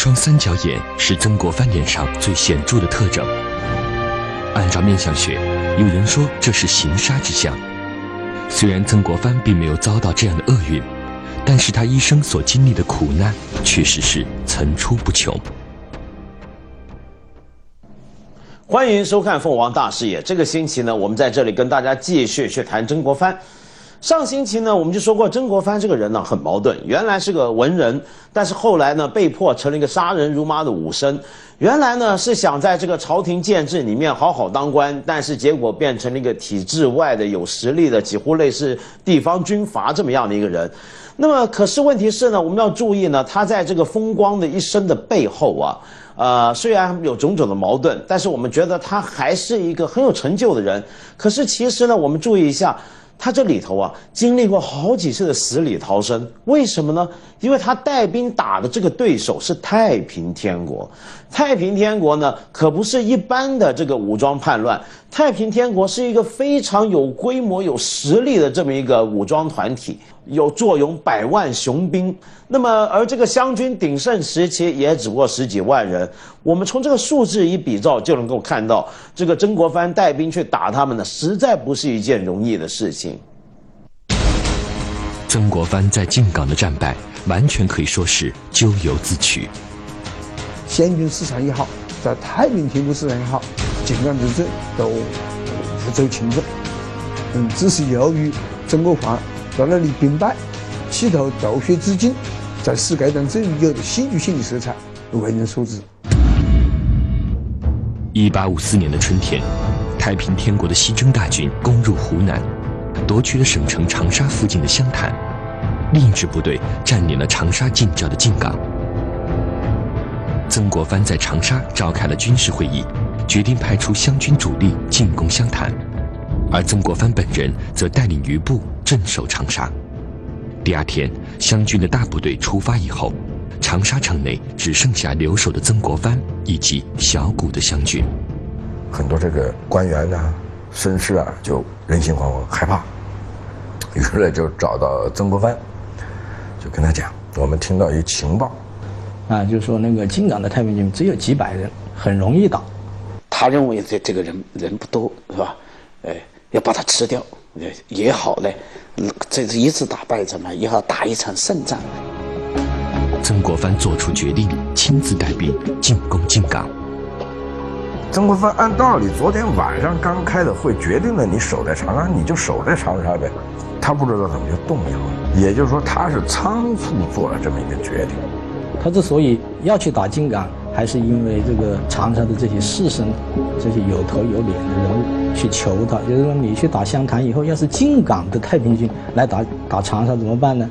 一双三角眼是曾国藩脸上最显著的特征。按照面相学，有人说这是行杀之相。虽然曾国藩并没有遭到这样的厄运，但是他一生所经历的苦难确实是层出不穷。欢迎收看《凤凰大视野》。这个星期呢，我们在这里跟大家继续去谈曾国藩。上星期呢，我们就说过曾国藩这个人呢很矛盾，原来是个文人，但是后来呢被迫成了一个杀人如麻的武生。原来呢是想在这个朝廷建制里面好好当官，但是结果变成了一个体制外的有实力的，几乎类似地方军阀这么样的一个人。那么可是问题是呢，我们要注意呢，他在这个风光的一生的背后啊，呃，虽然有种种的矛盾，但是我们觉得他还是一个很有成就的人。可是其实呢，我们注意一下。他这里头啊，经历过好几次的死里逃生，为什么呢？因为他带兵打的这个对手是太平天国。太平天国呢，可不是一般的这个武装叛乱，太平天国是一个非常有规模、有实力的这么一个武装团体，有坐拥百万雄兵。那么，而这个湘军鼎盛时期也只不过十几万人。我们从这个数字一比照，就能够看到，这个曾国藩带兵去打他们呢，实在不是一件容易的事情。曾国藩在靖港的战败，完全可以说是咎由自取。湘军市场也好，在太平天国市场也好，靖港之战都不足轻重。嗯，只是由于曾国藩在那里兵败，企图斗血自尽，在使该战争有着戏剧性的色彩，为人所知。一八五四年的春天，太平天国的西征大军攻入湖南。夺取了省城长沙附近的湘潭，另一支部队占领了长沙近郊的靖港。曾国藩在长沙召开了军事会议，决定派出湘军主力进攻湘潭，而曾国藩本人则带领余部镇守长沙。第二天，湘军的大部队出发以后，长沙城内只剩下留守的曾国藩以及小股的湘军。很多这个官员呢。绅士啊，就人心惶惶，害怕，于是呢就找到曾国藩，就跟他讲：我们听到一情报，啊，就说那个金港的太平军只有几百人，很容易打。他认为这这个人人不多，是吧？哎，要把他吃掉，也也好嘞。这是一次打败仗嘛，也好打一场胜仗。曾国藩做出决定，亲自带兵进攻靖港。曾国藩按道理，昨天晚上刚开的会，决定了你守在长沙，你就守在长沙呗。他不知道怎么就动摇了，也就是说他是仓促做了这么一个决定。他之所以要去打靖港，还是因为这个长沙的这些士绅、这些有头有脸的人物去求他，就是说你去打湘潭以后，要是靖港的太平军来打打长沙怎么办呢？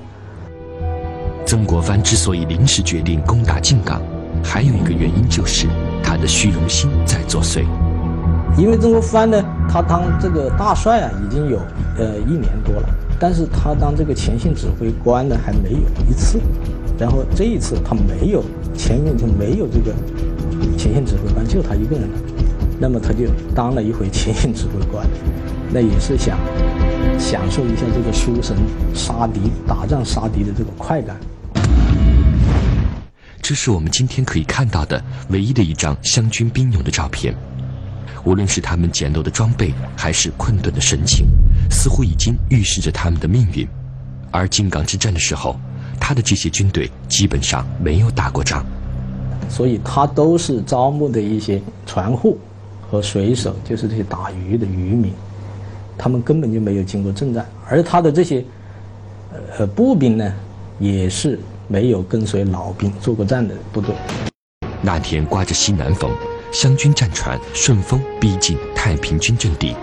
曾国藩之所以临时决定攻打靖港，还有一个原因就是。他的虚荣心在作祟，因为曾国藩呢，他当这个大帅啊，已经有呃一年多了，但是他当这个前线指挥官呢，还没有一次，然后这一次他没有前面就没有这个前线指挥官，就他一个人了，那么他就当了一回前线指挥官，那也是想享受一下这个书生杀敌、打仗杀敌的这个快感。这是我们今天可以看到的唯一的一张湘军兵勇的照片。无论是他们简陋的装备，还是困顿的神情，似乎已经预示着他们的命运。而靖港之战的时候，他的这些军队基本上没有打过仗，所以他都是招募的一些船户和水手，就是这些打鱼的渔民，他们根本就没有经过征战。而他的这些呃步兵呢，也是。没有跟随老兵做过战的部队。那天刮着西南风，湘军战船顺风逼近太平军阵地。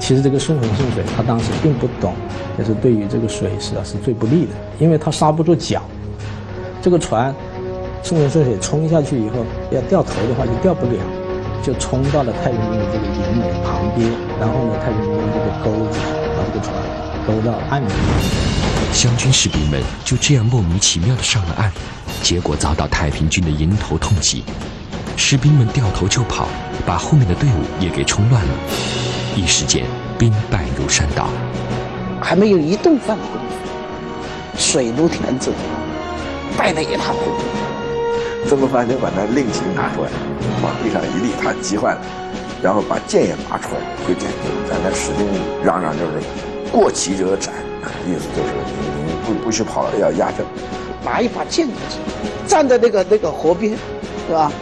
其实这个顺风顺水，他当时并不懂，就是对于这个水势啊是最不利的，因为它刹不住脚。这个船顺风顺水冲下去以后，要掉头的话就掉不了，就冲到了太平军的这个营垒旁边，然后呢，太平军用这个钩子把这个船勾到岸边。湘军士兵们就这样莫名其妙地上了岸，结果遭到太平军的迎头痛击，士兵们掉头就跑，把后面的队伍也给冲乱了，一时间兵败如山倒，还没有一顿饭的功夫，水陆田子败得一塌糊涂，曾国藩就把那令旗拿出来，往地上一立，他急坏了，然后把剑也拿出来，挥剑在那使劲嚷嚷，就是过旗者斩，意思就是你你不不许跑了，要压阵。拿一把剑过去，站在那个那个河边，是吧？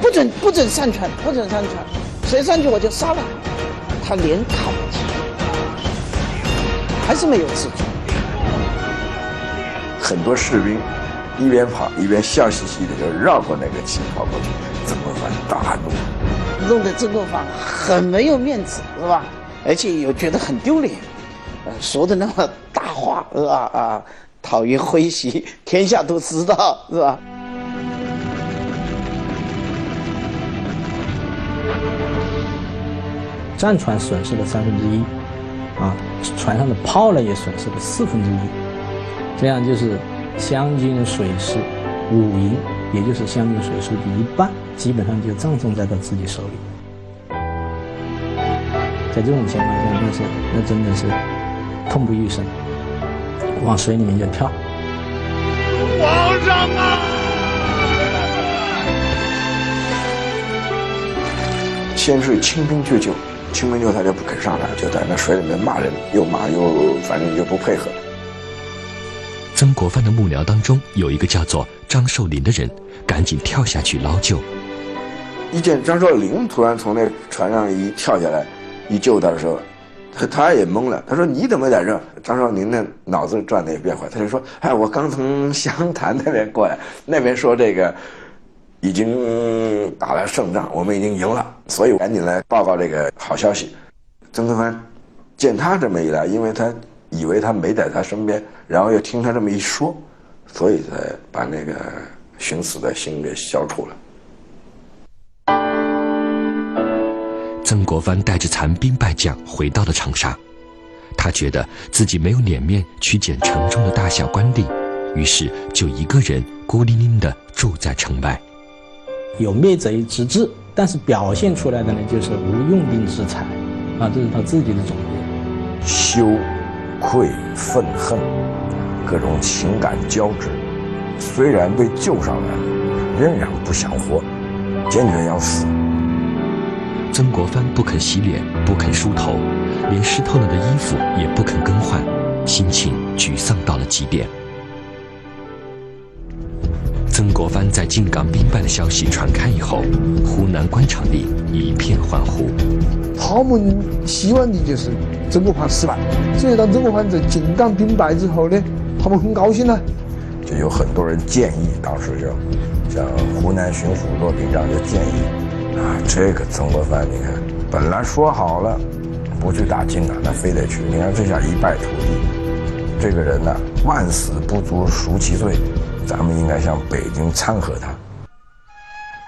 不准不准上船，不准上船，谁上去我就杀了他。他连砍几还是没有吃住。很多士兵一边跑一边笑嘻嘻的就绕过那个旗跑过去，曾国藩大怒，弄得曾国藩很没有面子，是吧？而且又觉得很丢脸，呃，说的那么大话，是吧？啊，讨厌挥袭，天下都知道，是吧？战船损失了三分之一，啊，船上的炮呢也损失了四分之一，这样就是湘军水师五营，也就是湘军水师的一半，基本上就葬送在他自己手里。在这种情况下，那是那真的是痛不欲生，往水里面就跳。皇上啊！先是清兵拒救。清兵救他就不肯上来，就在那水里面骂人，又骂又反正又不配合。曾国藩的幕僚当中有一个叫做张寿林的人，赶紧跳下去捞救。一见张寿林突然从那船上一跳下来，一救他的时候，他他也懵了。他说：“你怎么在这？”张寿林的脑子转的也变快，他就说：“哎，我刚从湘潭那边过来，那边说这个。”已经打了胜仗，我们已经赢了，所以赶紧来报告这个好消息。曾国藩见他这么一来，因为他以为他没在他身边，然后又听他这么一说，所以才把那个寻死的心给消除了。曾国藩带着残兵败将回到了长沙，他觉得自己没有脸面去见城中的大小官吏，于是就一个人孤零零地住在城外。有灭贼之志，但是表现出来的呢，就是无用兵之才，啊，这是他自己的总结。羞、愧、愤恨，各种情感交织。虽然被救上来了，仍然不想活，坚决要死。曾国藩不肯洗脸，不肯梳头，连湿透了的衣服也不肯更换，心情沮丧到了极点。曾国藩在靖港兵败的消息传开以后，湖南官场里一片欢呼。他们希望的就是曾国藩失败，所以当曾国藩在靖港兵败之后呢，他们很高兴呢。就有很多人建议，当时就像湖南巡抚骆秉章就建议啊，这个曾国藩，你看本来说好了不去打靖港，他非得去，你看这下一败涂地。这个人呢，万死不足赎其罪。咱们应该向北京参合他。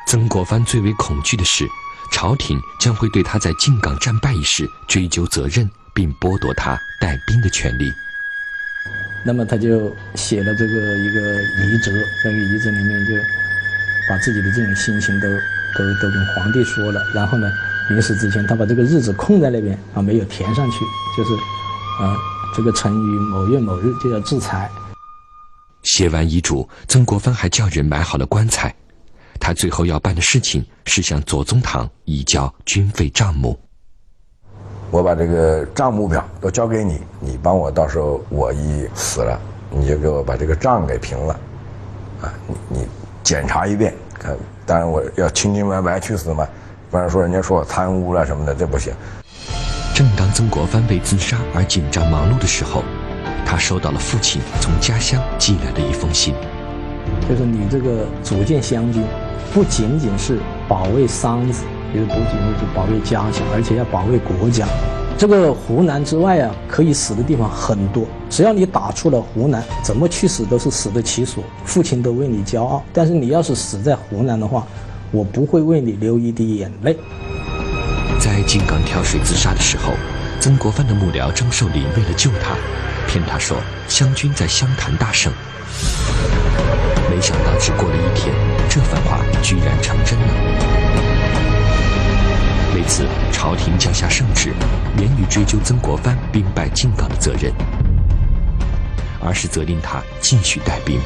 曾国藩最为恐惧的是，朝廷将会对他在靖港战败一事追究责任，并剥夺他带兵的权利。那么他就写了这个一个遗折，在这个遗折里面就把自己的这种心情都都都跟皇帝说了。然后呢，临死之前，他把这个日子空在那边啊，没有填上去，就是啊，这个成于某月某日就要制裁。写完遗嘱，曾国藩还叫人买好了棺材。他最后要办的事情是向左宗棠移交军费账目。我把这个账目表都交给你，你帮我到时候我一死了，你就给我把这个账给平了。啊，你你检查一遍，看，当然我要清清白白去死嘛，不然说人家说我贪污了什么的，这不行。正当曾国藩为自杀而紧张忙碌的时候。他收到了父亲从家乡寄来的一封信，就是你这个组建湘军，不仅仅是保卫桑梓，也不仅仅是保卫家乡，而且要保卫国家。这个湖南之外啊，可以死的地方很多，只要你打出了湖南，怎么去死都是死得其所，父亲都为你骄傲。但是你要是死在湖南的话，我不会为你流一滴眼泪。在靖港跳水自杀的时候，曾国藩的幕僚张寿林为了救他。骗他说湘军在湘潭大胜，没想到只过了一天，这番话居然成真了。为此，朝廷降下圣旨，免于追究曾国藩兵败靖港的责任，而是责令他继续带兵。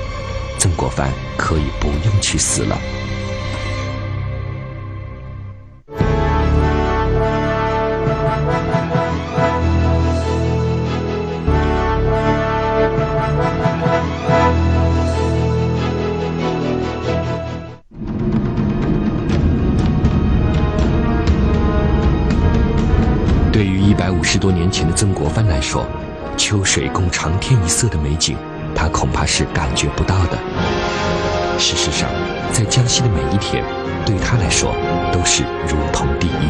曾国藩可以不用去死了。十多年前的曾国藩来说，秋水共长天一色的美景，他恐怕是感觉不到的。事实上，在江西的每一天，对他来说都是如同地狱。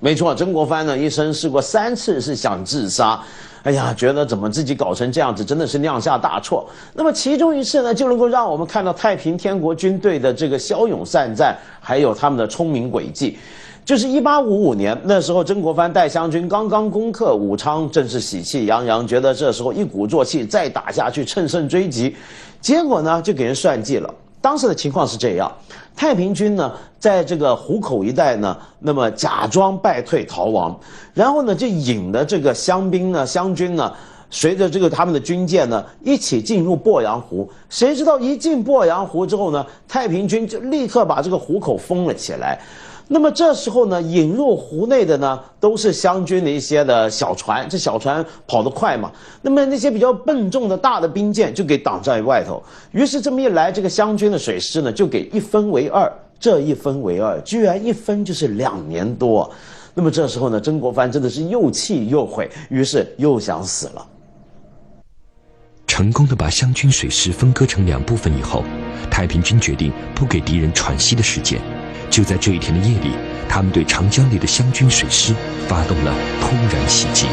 没错，曾国藩呢一生试过三次是想自杀，哎呀，觉得怎么自己搞成这样子，真的是酿下大错。那么其中一次呢，就能够让我们看到太平天国军队的这个骁勇善战，还有他们的聪明诡计。就是一八五五年，那时候曾国藩带湘军刚刚攻克武昌，正是喜气洋洋，觉得这时候一鼓作气再打下去，乘胜追击。结果呢，就给人算计了。当时的情况是这样：太平军呢，在这个湖口一带呢，那么假装败退逃亡，然后呢，就引的这个湘兵呢、湘军呢，随着这个他们的军舰呢，一起进入鄱阳湖。谁知道一进鄱阳湖之后呢，太平军就立刻把这个湖口封了起来。那么这时候呢，引入湖内的呢，都是湘军的一些的小船，这小船跑得快嘛。那么那些比较笨重的大的兵舰就给挡在外头。于是这么一来，这个湘军的水师呢，就给一分为二。这一分为二，居然一分就是两年多。那么这时候呢，曾国藩真的是又气又悔，于是又想死了。成功的把湘军水师分割成两部分以后，太平军决定不给敌人喘息的时间。就在这一天的夜里，他们对长江里的湘军水师发动了突然袭击。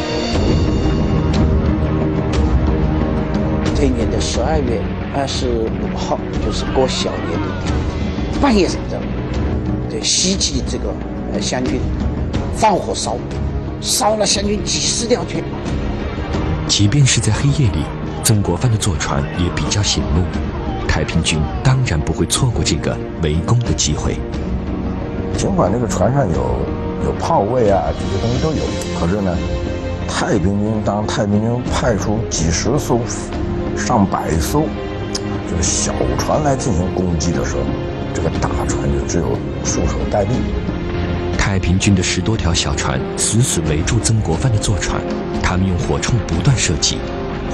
这一年的十二月二十五号，就是过小年的半夜时候，对袭击这个呃湘军，放火烧，烧了湘军几十条船。即便是在黑夜里，曾国藩的坐船也比较醒目，太平军当然不会错过这个围攻的机会。尽管这个船上有有炮位啊，这些东西都有，可是呢，太平军当太平军派出几十艘、上百艘这个小船来进行攻击的时候，这个大船就只有束手待毙。太平军的十多条小船死死围住曾国藩的坐船，他们用火铳不断射击，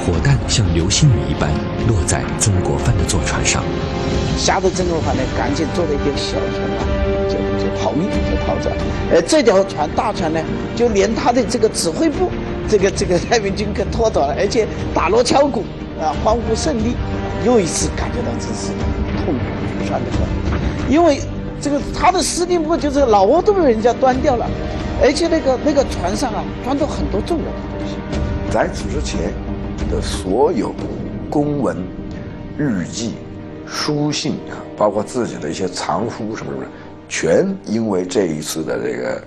火弹像流星雨一般落在曾国藩的坐船上，吓得曾国藩呢，赶紧坐了一条小船啊。就就逃命，就逃走。呃，这条船大船呢，就连他的这个指挥部，这个这个太平军给拖走了，而且打锣敲鼓啊，欢呼胜利。又一次感觉到真是痛苦酸的很，因为这个他的司令部就是老挝都被人家端掉了，而且那个那个船上啊，装着很多重要的东西。在此之前的所有公文、日记、书信啊，包括自己的一些藏书什么什么。全因为这一次的这个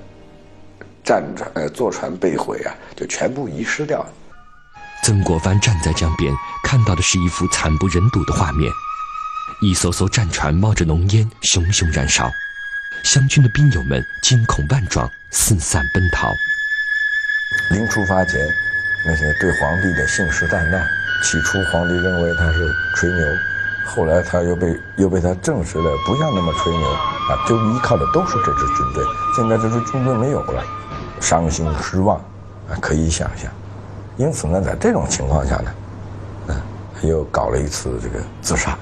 战船呃坐船被毁啊，就全部遗失掉了。曾国藩站在江边，看到的是一幅惨不忍睹的画面：一艘艘战船冒着浓烟，熊熊燃烧；湘军的兵友们惊恐万状，四散奔逃。临出发前，那些对皇帝的信誓旦旦，起初皇帝认为他是吹牛。后来他又被又被他证实了，不像那么吹牛啊，就依靠的都是这支军队。现在这支军队没有了，伤心失望啊，可以想象。因此呢，在这种情况下呢，嗯，又搞了一次这个自杀。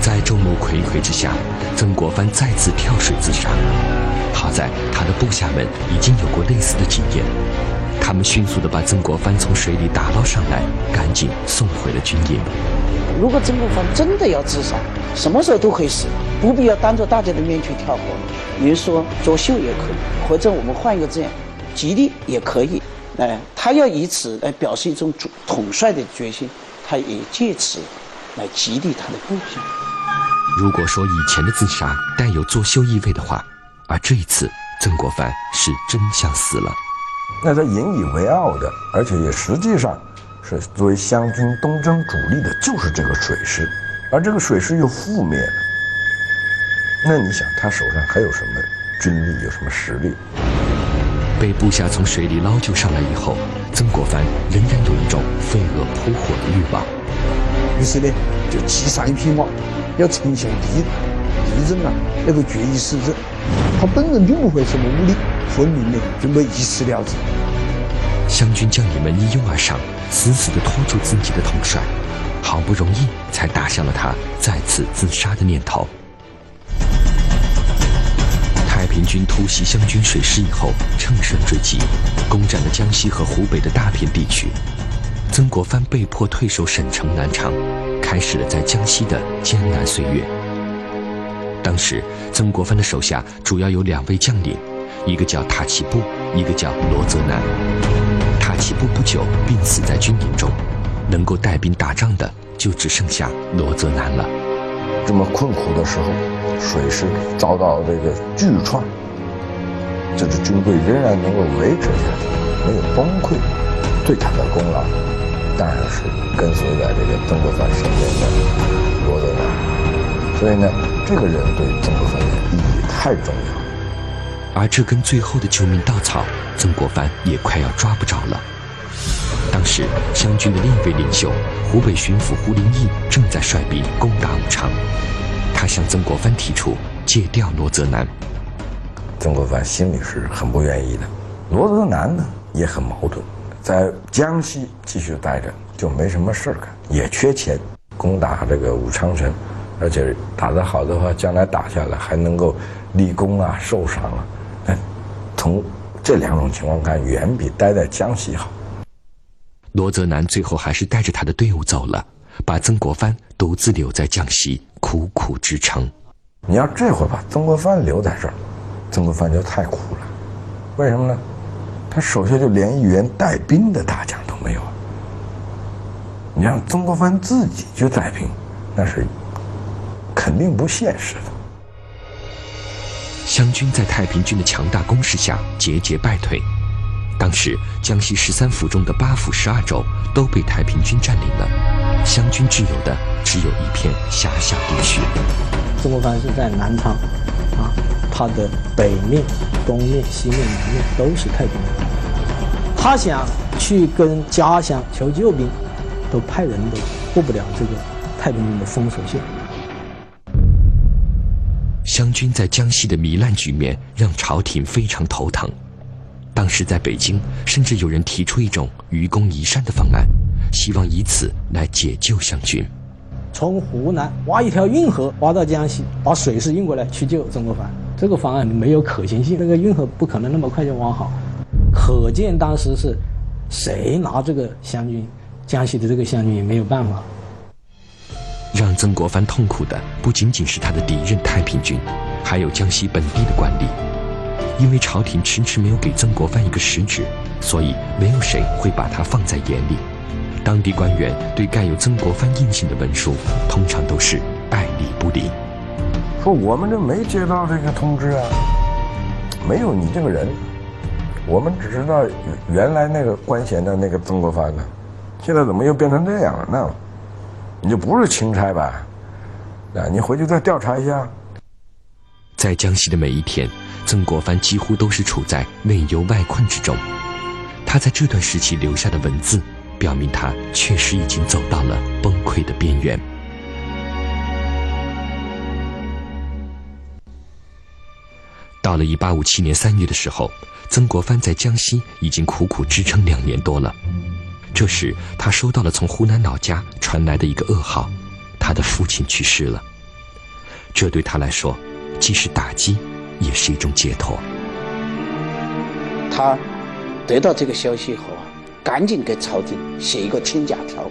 在众目睽睽之下，曾国藩再次跳水自杀。好在他的部下们已经有过类似的经验。他们迅速地把曾国藩从水里打捞上来，赶紧送回了军营。如果曾国藩真的要自杀，什么时候都可以死，不必要当着大家的面去跳火。您说作秀也可以，或者我们换一个字眼，吉利也可以。哎，他要以此来表示一种主统帅的决心，他也借此来激励他的部下。如果说以前的自杀带有作秀意味的话，而这一次曾国藩是真想死了。那他引以为傲的，而且也实际上是作为湘军东征主力的，就是这个水师，而这个水师又覆灭了。那你想，他手上还有什么军力，有什么实力？被部下从水里捞救上来以后，曾国藩仍然有一种飞蛾扑火的欲望。于是呢，就骑上一匹马，要丞相敌敌人啊那个决一死战。他本人并不会什么武力，分明呢准备一死了之。湘军将领们一拥而上，死死地拖住自己的统帅，好不容易才打消了他再次自杀的念头。太平军突袭湘军水师以后，乘胜追击，攻占了江西和湖北的大片地区。曾国藩被迫退守省城南昌，开始了在江西的艰难岁月。当时，曾国藩的手下主要有两位将领，一个叫塔奇布，一个叫罗泽南。塔奇布不久病死在军营中，能够带兵打仗的就只剩下罗泽南了。这么困苦的时候，水师遭到这个巨创，这支军队仍然能够维持下去，没有崩溃，最大的功劳当然是跟随在这个曾国藩身边的罗泽南。所以呢，这个人对曾国藩的意义太重要。而这根最后的救命稻草，曾国藩也快要抓不着了。当时湘军的另一位领袖湖北巡抚胡林翼正在率兵攻打武昌，他向曾国藩提出借调罗泽南。曾国藩心里是很不愿意的。罗泽南呢也很矛盾，在江西继续待着就没什么事干，也缺钱，攻打这个武昌城，而且打得好的话，将来打下来还能够立功啊、受赏啊。哎，从这两种情况看，远比待在江西好。罗泽南最后还是带着他的队伍走了，把曾国藩独自留在江西，苦苦支撑。你要这会把曾国藩留在这儿，曾国藩就太苦了。为什么呢？他手下就连一员带兵的大将都没有。你让曾国藩自己去带兵，那是肯定不现实的。湘军在太平军的强大攻势下节节败退。当时江西十三府中的八府十二州都被太平军占领了，湘军具有的只有一片狭小地区。曾国藩是在南昌，啊，他的北面、东面、西面、南面都是太平军，他想去跟家乡求救兵，都派人都过不了这个太平军的封锁线。湘军在江西的糜烂局面让朝廷非常头疼。当时在北京，甚至有人提出一种愚公移山的方案，希望以此来解救湘军。从湖南挖一条运河，挖到江西，把水师运过来去救曾国藩。这个方案没有可行性，那个运河不可能那么快就挖好。可见当时是谁拿这个湘军，江西的这个湘军也没有办法。让曾国藩痛苦的不仅仅是他的敌人太平军，还有江西本地的官吏。因为朝廷迟迟没有给曾国藩一个实职，所以没有谁会把他放在眼里。当地官员对盖有曾国藩印信的文书，通常都是爱理不理，说我们这没接到这个通知啊，没有你这个人，我们只知道原来那个官衔的那个曾国藩呢，现在怎么又变成这样了？那你就不是钦差吧？啊，你回去再调查一下。在江西的每一天。曾国藩几乎都是处在内忧外困之中，他在这段时期留下的文字，表明他确实已经走到了崩溃的边缘。到了一八五七年三月的时候，曾国藩在江西已经苦苦支撑两年多了。这时，他收到了从湖南老家传来的一个噩耗：他的父亲去世了。这对他来说，既是打击。也是一种解脱。他得到这个消息后啊，赶紧给朝廷写一个请假条，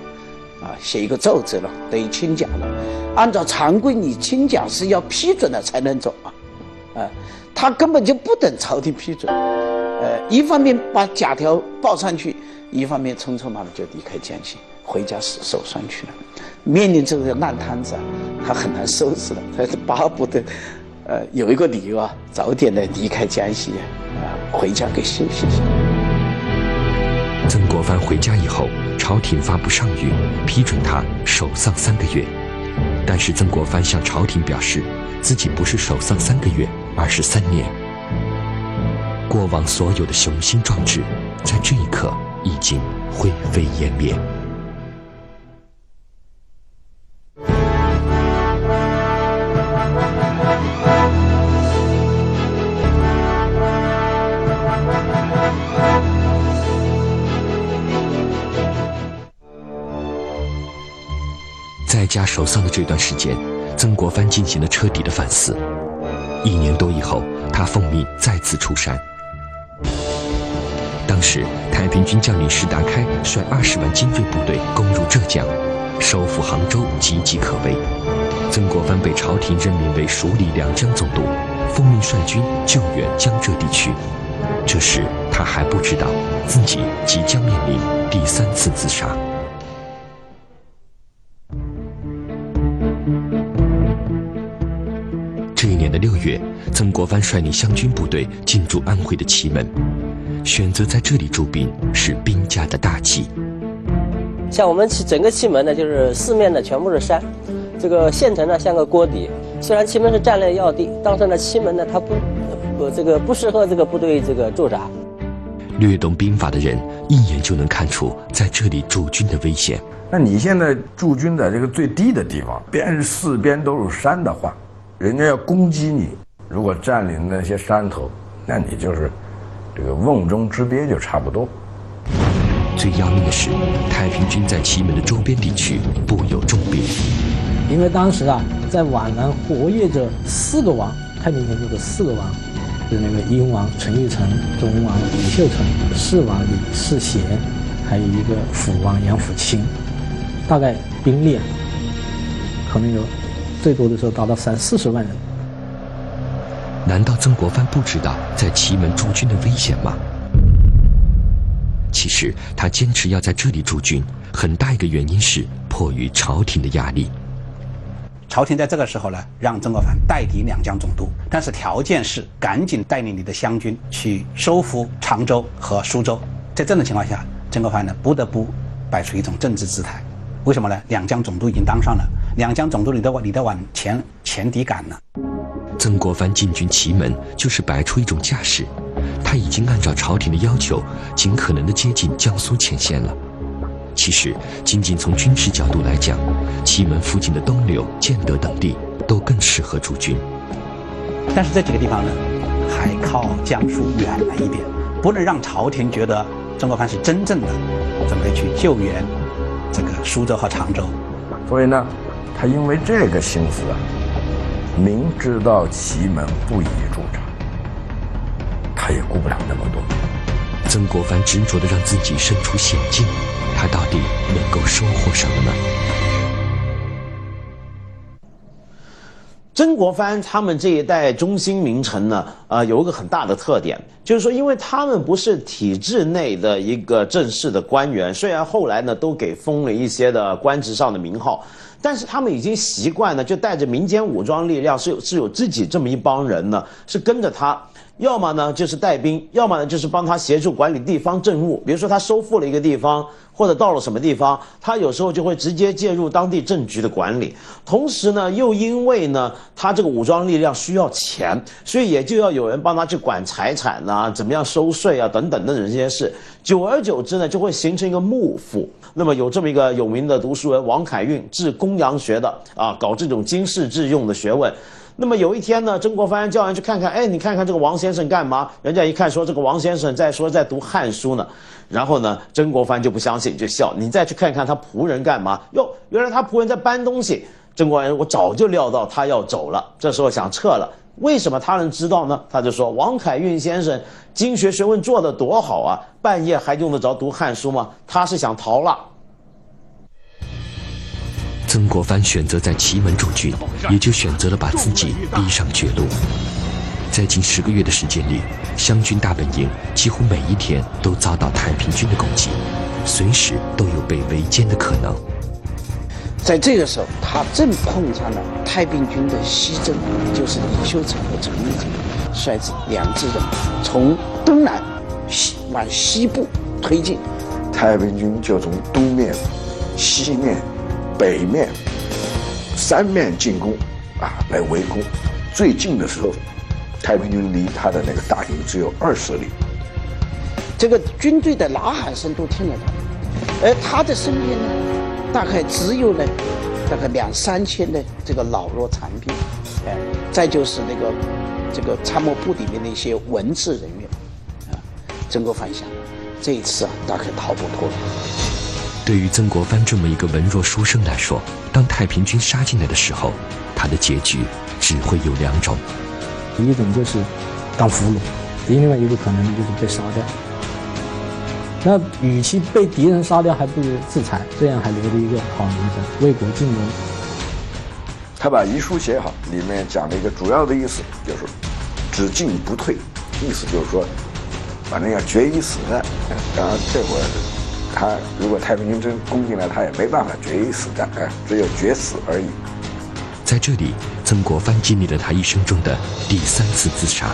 啊，写一个奏折了，等于请假了。按照常规，你请假是要批准了才能走啊，啊，他根本就不等朝廷批准，呃，一方面把假条报上去，一方面匆匆忙忙就离开江西，回家守守栓去了。面临这个烂摊子，他很难收拾了，他是巴不得。呃，有一个理由啊，早点的离开江西，啊，回家给休息一下。曾国藩回家以后，朝廷发布上谕，批准他守丧三个月。但是曾国藩向朝廷表示，自己不是守丧三个月，而是三年。过往所有的雄心壮志，在这一刻已经灰飞烟灭。在家守丧的这段时间，曾国藩进行了彻底的反思。一年多以后，他奉命再次出山。当时，太平军将领石达开率二十万精锐部队攻入浙江，收复杭州岌岌可危。曾国藩被朝廷任命为署理两江总督，奉命率军救援江浙地区。这时，他还不知道自己即将面临第三次自杀。六月，曾国藩率领湘军部队进驻安徽的祁门，选择在这里驻兵是兵家的大忌。像我们祁整个祁门呢，就是四面呢全部是山，这个县城呢像个锅底。虽然祁门是战略要地，但是呢祁门呢它不，不这个不适合这个部队这个驻扎。略懂兵法的人一眼就能看出在这里驻军的危险。那你现在驻军在这个最低的地方，边四边都是山的话。人家要攻击你，如果占领那些山头，那你就是这个瓮中之鳖，就差不多。最要命的是，太平军在祁门的周边地区布有重兵，因为当时啊，在皖南活跃着四个王，太平天国的四个王，就是那个英王陈玉成、中王李秀成、世王李世贤，还有一个辅王杨辅清，大概兵力啊，可能有。最多的时候达到三四十万人。难道曾国藩不知道在祁门驻军的危险吗？其实他坚持要在这里驻军，很大一个原因是迫于朝廷的压力。朝廷在这个时候呢，让曾国藩代理两江总督，但是条件是赶紧带领你的湘军去收复常州和苏州。在这种情况下，曾国藩呢不得不摆出一种政治姿态。为什么呢？两江总督已经当上了。两江总督，你得往，你得往前前底赶了。曾国藩进军祁门，就是摆出一种架势，他已经按照朝廷的要求，尽可能的接近江苏前线了。其实，仅仅从军事角度来讲，祁门附近的东流、建德等地都更适合驻军。但是这几个地方呢，还靠江苏远了一点，不能让朝廷觉得曾国藩是真正的准备去救援这个苏州和常州。所以呢。他因为这个心思啊，明知道祁门不宜驻扎，他也顾不了那么多。曾国藩执着的让自己身处险境，他到底能够收获什么呢？曾国藩他们这一代中兴名臣呢，呃，有一个很大的特点，就是说，因为他们不是体制内的一个正式的官员，虽然后来呢都给封了一些的官职上的名号。但是他们已经习惯了，就带着民间武装力量，是有是有自己这么一帮人呢，是跟着他，要么呢就是带兵，要么呢就是帮他协助管理地方政务。比如说他收复了一个地方，或者到了什么地方，他有时候就会直接介入当地政局的管理。同时呢，又因为呢他这个武装力量需要钱，所以也就要有人帮他去管财产呐，怎么样收税啊等等等等这些事。久而久之呢，就会形成一个幕府。那么有这么一个有名的读书人王凯运，治公羊学的啊，搞这种经世致用的学问。那么有一天呢，曾国藩叫人去看看，哎，你看看这个王先生干嘛？人家一看说这个王先生在说在读汉书呢。然后呢，曾国藩就不相信，就笑。你再去看看他仆人干嘛？哟，原来他仆人在搬东西。曾国藩，我早就料到他要走了，这时候想撤了。为什么他能知道呢？他就说王凯运先生经学学问做得多好啊，半夜还用得着读汉书吗？他是想逃了。曾国藩选择在祁门驻军，也就选择了把自己逼上绝路。在近十个月的时间里，湘军大本营几乎每一天都遭到太平军的攻击，随时都有被围歼的可能。在这个时候，他正碰上了太平军的西征，就是李秀成和陈玉成率两支人从东南西往西部推进，太平军就从东面、西面、北面三面进攻，啊，来围攻。最近的时候，太平军离他的那个大营只有二十里，这个军队的呐喊声都听得到，而他的身边呢，大概只有呢，大概两三千的这个老弱残兵，哎，再就是那个这个参谋部里面的一些文字人员，啊，曾国藩想，这一次啊，大概逃不脱了。对于曾国藩这么一个文弱书生来说，当太平军杀进来的时候，他的结局只会有两种。一种就是当俘虏，另外一个可能就是被杀掉。那与其被敌人杀掉，还不如自残，这样还留着一个好名声，为国尽忠。他把遗书写好，里面讲了一个主要的意思，就是只进不退，意思就是说，反正要决一死战。然后，这会儿他如果太平军真攻进来，他也没办法决一死战，哎，只有决死而已。在这里，曾国藩经历了他一生中的第三次自杀。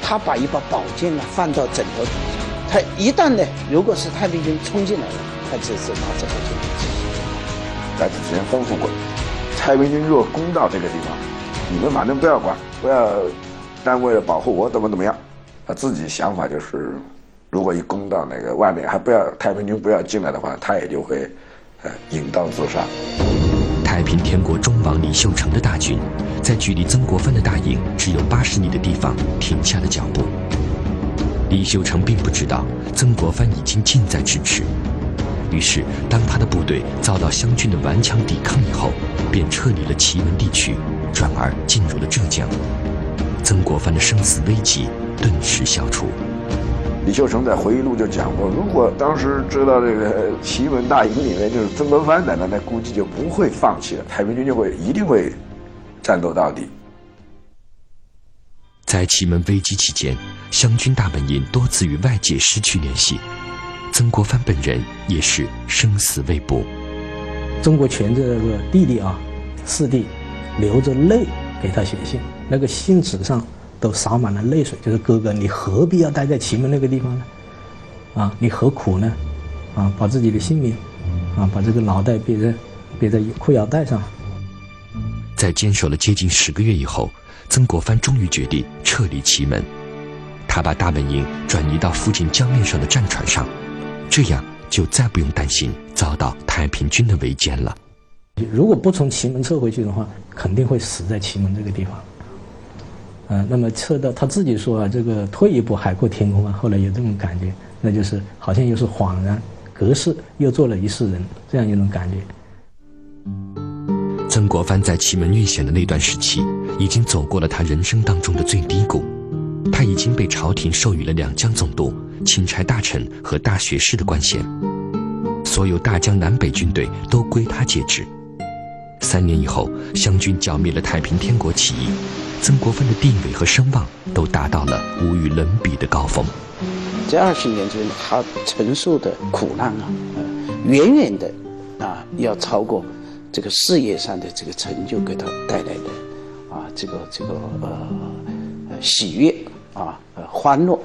他把一把宝剑呢放到枕头底下，他一旦呢，如果是太平军冲进来了，他就是拿这把剑自杀。在此之前吩咐过，太平军若攻到这个地方，你们反正不要管，不要，单为了保护我，怎么怎么样。他自己想法就是，如果一攻到那个外面，还不要太平军不要进来的话，他也就会，呃，引刀自杀。太平天国忠王李秀成的大军，在距离曾国藩的大营只有八十里的地方停下了脚步。李秀成并不知道曾国藩已经近在咫尺，于是当他的部队遭到湘军的顽强抵抗以后，便撤离了祁门地区，转而进入了浙江。曾国藩的生死危机顿时消除。李秀成在回忆录就讲过，如果当时知道这个祁门大营里面就是曾国藩的，那那估计就不会放弃了，太平军就会一定会战斗到底。在祁门危机期间，湘军大本营多次与外界失去联系，曾国藩本人也是生死未卜。曾国荃这个弟弟啊，四弟流着泪给他写信，那个信纸上。都洒满了泪水，就是哥哥，你何必要待在祁门那个地方呢？啊，你何苦呢？啊，把自己的性命，啊，把这个脑袋别在别在裤腰带上。在坚守了接近十个月以后，曾国藩终于决定撤离祁门，他把大本营转移到附近江面上的战船上，这样就再不用担心遭到太平军的围歼了。如果不从祁门撤回去的话，肯定会死在祁门这个地方。啊，那么撤到他自己说啊，这个退一步海阔天空啊，后来有这种感觉，那就是好像又是恍然隔世，又做了一世人这样一种感觉。曾国藩在祁门遇险的那段时期，已经走过了他人生当中的最低谷，他已经被朝廷授予了两江总督、钦差大臣和大学士的官衔，所有大江南北军队都归他节制。三年以后，湘军剿灭了太平天国起义。曾国藩的地位和声望都达到了无与伦比的高峰。这二十年间，他承受的苦难啊，远远的啊，要超过这个事业上的这个成就给他带来的啊，这个这个呃喜悦啊，呃欢乐。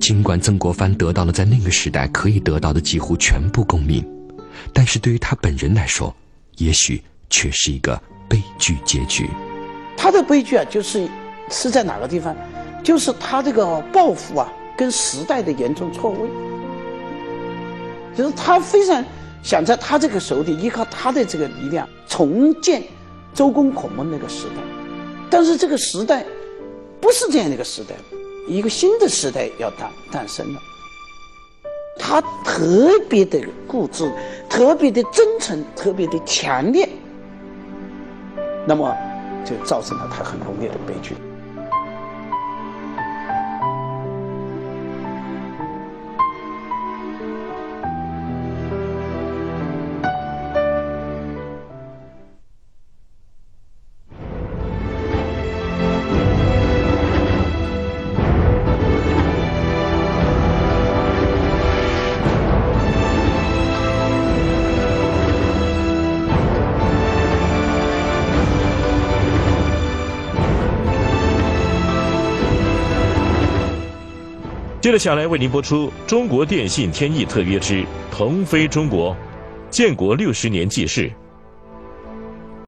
尽管曾国藩得到了在那个时代可以得到的几乎全部功名，但是对于他本人来说，也许却是一个悲剧结局。他的悲剧啊，就是是在哪个地方？就是他这个抱负啊，跟时代的严重错位。就是他非常想在他这个手里，依靠他的这个力量重建周公孔孟那个时代，但是这个时代不是这样的一个时代，一个新的时代要诞诞生了。他特别的固执，特别的真诚，特别的强烈。那么。就造成了他很浓烈的悲剧。接着下来为您播出《中国电信天翼特约之腾飞中国》，建国六十年纪事。